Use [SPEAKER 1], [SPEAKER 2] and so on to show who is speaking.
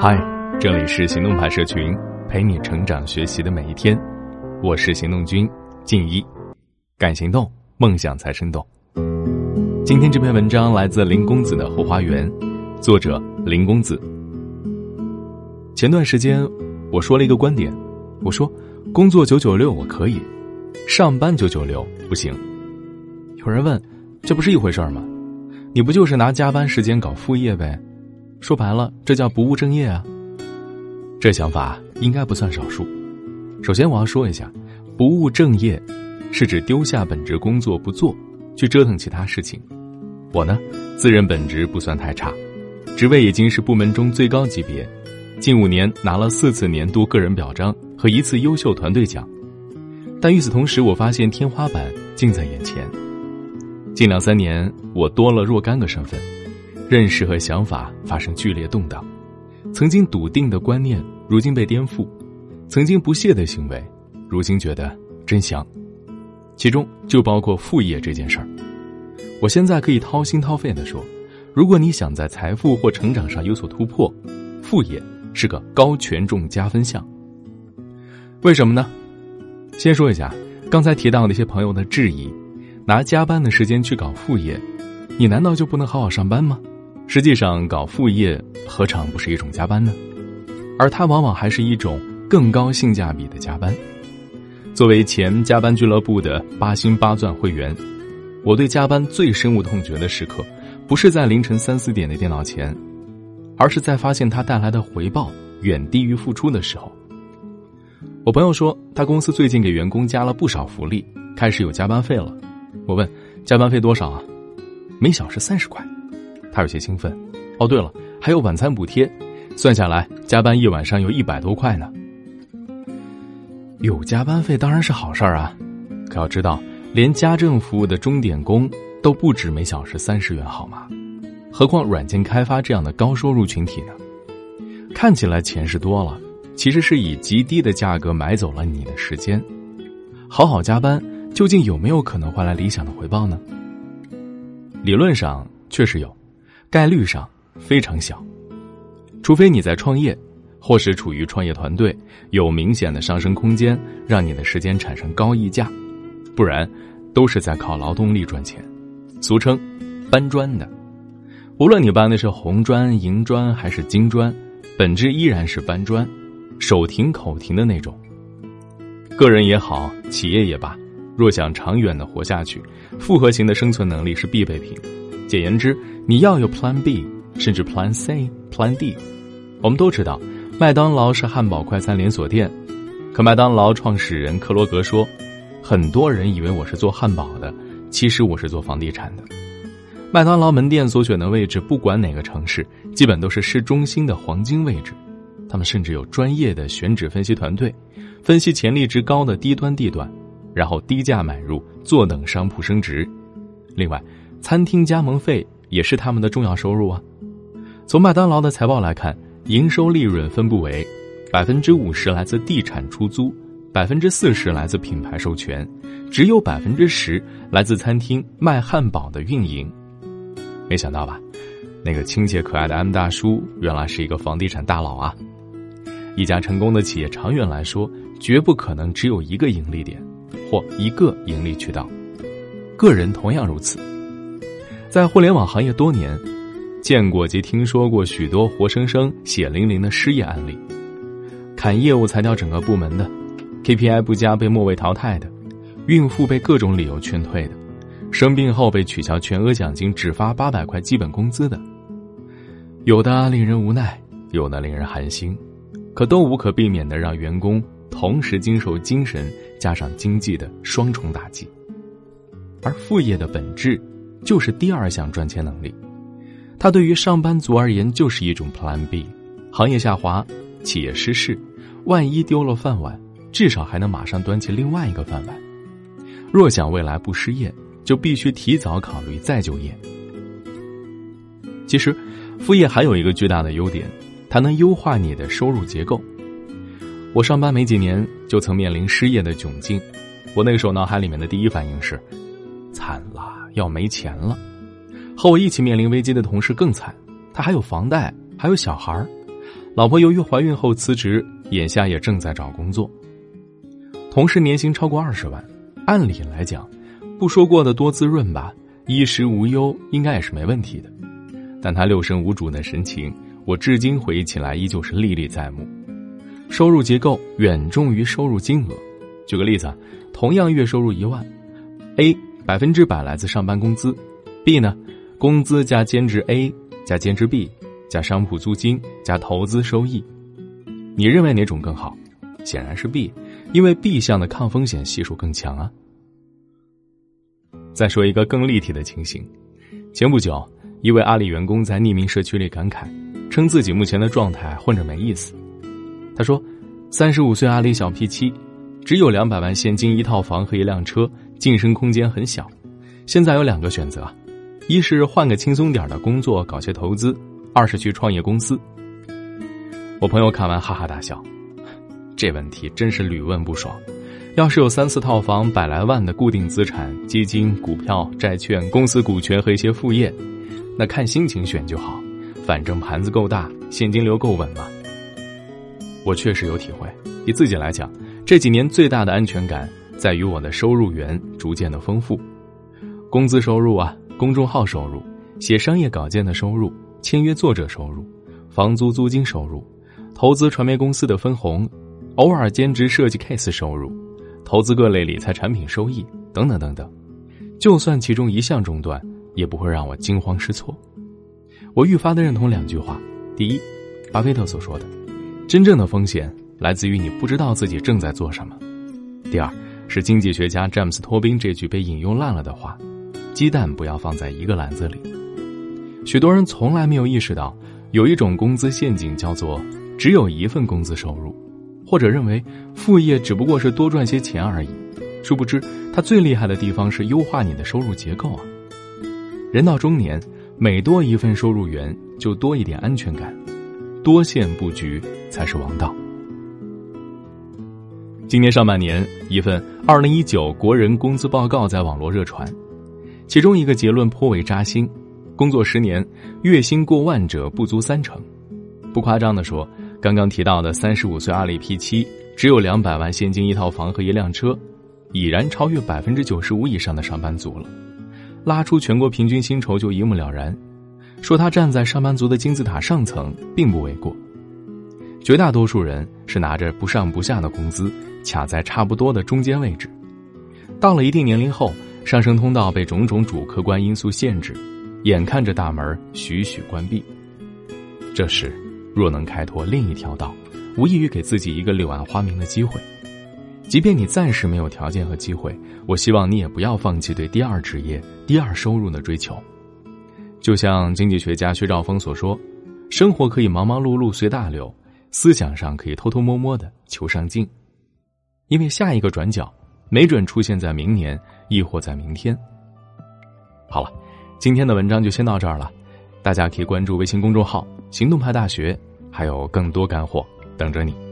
[SPEAKER 1] 嗨，这里是行动派社群，陪你成长学习的每一天。我是行动君静一，敢行动，梦想才生动。今天这篇文章来自林公子的后花园，作者林公子。前段时间我说了一个观点，我说工作九九六我可以，上班九九六不行。有人问，这不是一回事儿吗？你不就是拿加班时间搞副业呗？说白了，这叫不务正业啊。这想法应该不算少数。首先，我要说一下，不务正业是指丢下本职工作不做，去折腾其他事情。我呢，自认本职不算太差，职位已经是部门中最高级别，近五年拿了四次年度个人表彰和一次优秀团队奖。但与此同时，我发现天花板近在眼前。近两三年，我多了若干个身份。认识和想法发生剧烈动荡，曾经笃定的观念如今被颠覆，曾经不屑的行为，如今觉得真香，其中就包括副业这件事儿。我现在可以掏心掏肺的说，如果你想在财富或成长上有所突破，副业是个高权重加分项。为什么呢？先说一下刚才提到那些朋友的质疑，拿加班的时间去搞副业，你难道就不能好好上班吗？实际上，搞副业何尝不是一种加班呢？而它往往还是一种更高性价比的加班。作为前加班俱乐部的八星八钻会员，我对加班最深恶痛绝的时刻，不是在凌晨三四点的电脑前，而是在发现它带来的回报远低于付出的时候。我朋友说，他公司最近给员工加了不少福利，开始有加班费了。我问：加班费多少啊？每小时三十块。他有些兴奋，哦，对了，还有晚餐补贴，算下来加班一晚上有一百多块呢。有加班费当然是好事儿啊，可要知道，连家政服务的钟点工都不止每小时三十元，好吗？何况软件开发这样的高收入群体呢？看起来钱是多了，其实是以极低的价格买走了你的时间。好好加班，究竟有没有可能换来理想的回报呢？理论上确实有。概率上非常小，除非你在创业，或是处于创业团队，有明显的上升空间，让你的时间产生高溢价，不然都是在靠劳动力赚钱，俗称搬砖的。无论你搬的是红砖、银砖还是金砖，本质依然是搬砖，手停口停的那种。个人也好，企业也罢，若想长远的活下去，复合型的生存能力是必备品。简言之，你要有 Plan B，甚至 Plan C、Plan D。我们都知道，麦当劳是汉堡快餐连锁店，可麦当劳创始人克罗格说：“很多人以为我是做汉堡的，其实我是做房地产的。”麦当劳门店所选的位置，不管哪个城市，基本都是市中心的黄金位置。他们甚至有专业的选址分析团队，分析潜力值高的低端地段，然后低价买入，坐等商铺升值。另外，餐厅加盟费也是他们的重要收入啊。从麦当劳的财报来看，营收利润分布为百分之五十来自地产出租，百分之四十来自品牌授权，只有百分之十来自餐厅卖汉堡的运营。没想到吧？那个亲切可爱的 M 大叔原来是一个房地产大佬啊！一家成功的企业，长远来说绝不可能只有一个盈利点或一个盈利渠道，个人同样如此。在互联网行业多年，见过及听说过许多活生生、血淋淋的失业案例：砍业务裁掉整个部门的，KPI 不佳被末位淘汰的，孕妇被各种理由劝退的，生病后被取消全额奖金只发八百块基本工资的。有的令人无奈，有的令人寒心，可都无可避免的让员工同时经受精神加上经济的双重打击。而副业的本质。就是第二项赚钱能力，它对于上班族而言就是一种 Plan B。行业下滑，企业失势，万一丢了饭碗，至少还能马上端起另外一个饭碗。若想未来不失业，就必须提早考虑再就业。其实，副业还有一个巨大的优点，它能优化你的收入结构。我上班没几年，就曾面临失业的窘境，我那个时候脑海里面的第一反应是，惨了。要没钱了，和我一起面临危机的同事更惨，他还有房贷，还有小孩老婆由于怀孕后辞职，眼下也正在找工作。同事年薪超过二十万，按理来讲，不说过得多滋润吧，衣食无忧应该也是没问题的。但他六神无主的神情，我至今回忆起来依旧是历历在目。收入结构远重于收入金额。举个例子，同样月收入一万，A 百分之百来自上班工资，B 呢，工资加兼职 A 加兼职 B 加商铺租金加投资收益，你认为哪种更好？显然是 B，因为 B 项的抗风险系数更强啊。再说一个更立体的情形，前不久，一位阿里员工在匿名社区里感慨，称自己目前的状态混着没意思。他说：“三十五岁阿里小 P 七，只有两百万现金、一套房和一辆车，晋升空间很小。现在有两个选择，一是换个轻松点的工作，搞些投资；二是去创业公司。”我朋友看完哈哈大笑，这问题真是屡问不爽。要是有三四套房、百来万的固定资产、基金、股票、债券、公司股权和一些副业，那看心情选就好，反正盘子够大，现金流够稳嘛。我确实有体会，以自己来讲，这几年最大的安全感在于我的收入源逐渐的丰富，工资收入啊，公众号收入，写商业稿件的收入，签约作者收入，房租租金收入，投资传媒公司的分红，偶尔兼职设计 case 收入，投资各类理财产品收益等等等等，就算其中一项中断，也不会让我惊慌失措。我愈发的认同两句话：第一，巴菲特所说的。真正的风险来自于你不知道自己正在做什么。第二是经济学家詹姆斯·托宾这句被引用烂了的话：“鸡蛋不要放在一个篮子里。”许多人从来没有意识到，有一种工资陷阱叫做只有一份工资收入，或者认为副业只不过是多赚些钱而已。殊不知，它最厉害的地方是优化你的收入结构啊！人到中年，每多一份收入源，就多一点安全感。多线布局才是王道。今年上半年，一份二零一九国人工资报告在网络热传，其中一个结论颇为扎心：工作十年，月薪过万者不足三成。不夸张的说，刚刚提到的三十五岁阿里 P 七，只有两百万现金、一套房和一辆车，已然超越百分之九十五以上的上班族了。拉出全国平均薪酬就一目了然。说他站在上班族的金字塔上层，并不为过。绝大多数人是拿着不上不下的工资，卡在差不多的中间位置。到了一定年龄后，上升通道被种种主客观因素限制，眼看着大门徐徐关闭。这时，若能开拓另一条道，无异于给自己一个柳暗花明的机会。即便你暂时没有条件和机会，我希望你也不要放弃对第二职业、第二收入的追求。就像经济学家薛兆丰所说：“生活可以忙忙碌碌随大流，思想上可以偷偷摸摸的求上进，因为下一个转角没准出现在明年，亦或在明天。”好了，今天的文章就先到这儿了，大家可以关注微信公众号“行动派大学”，还有更多干货等着你。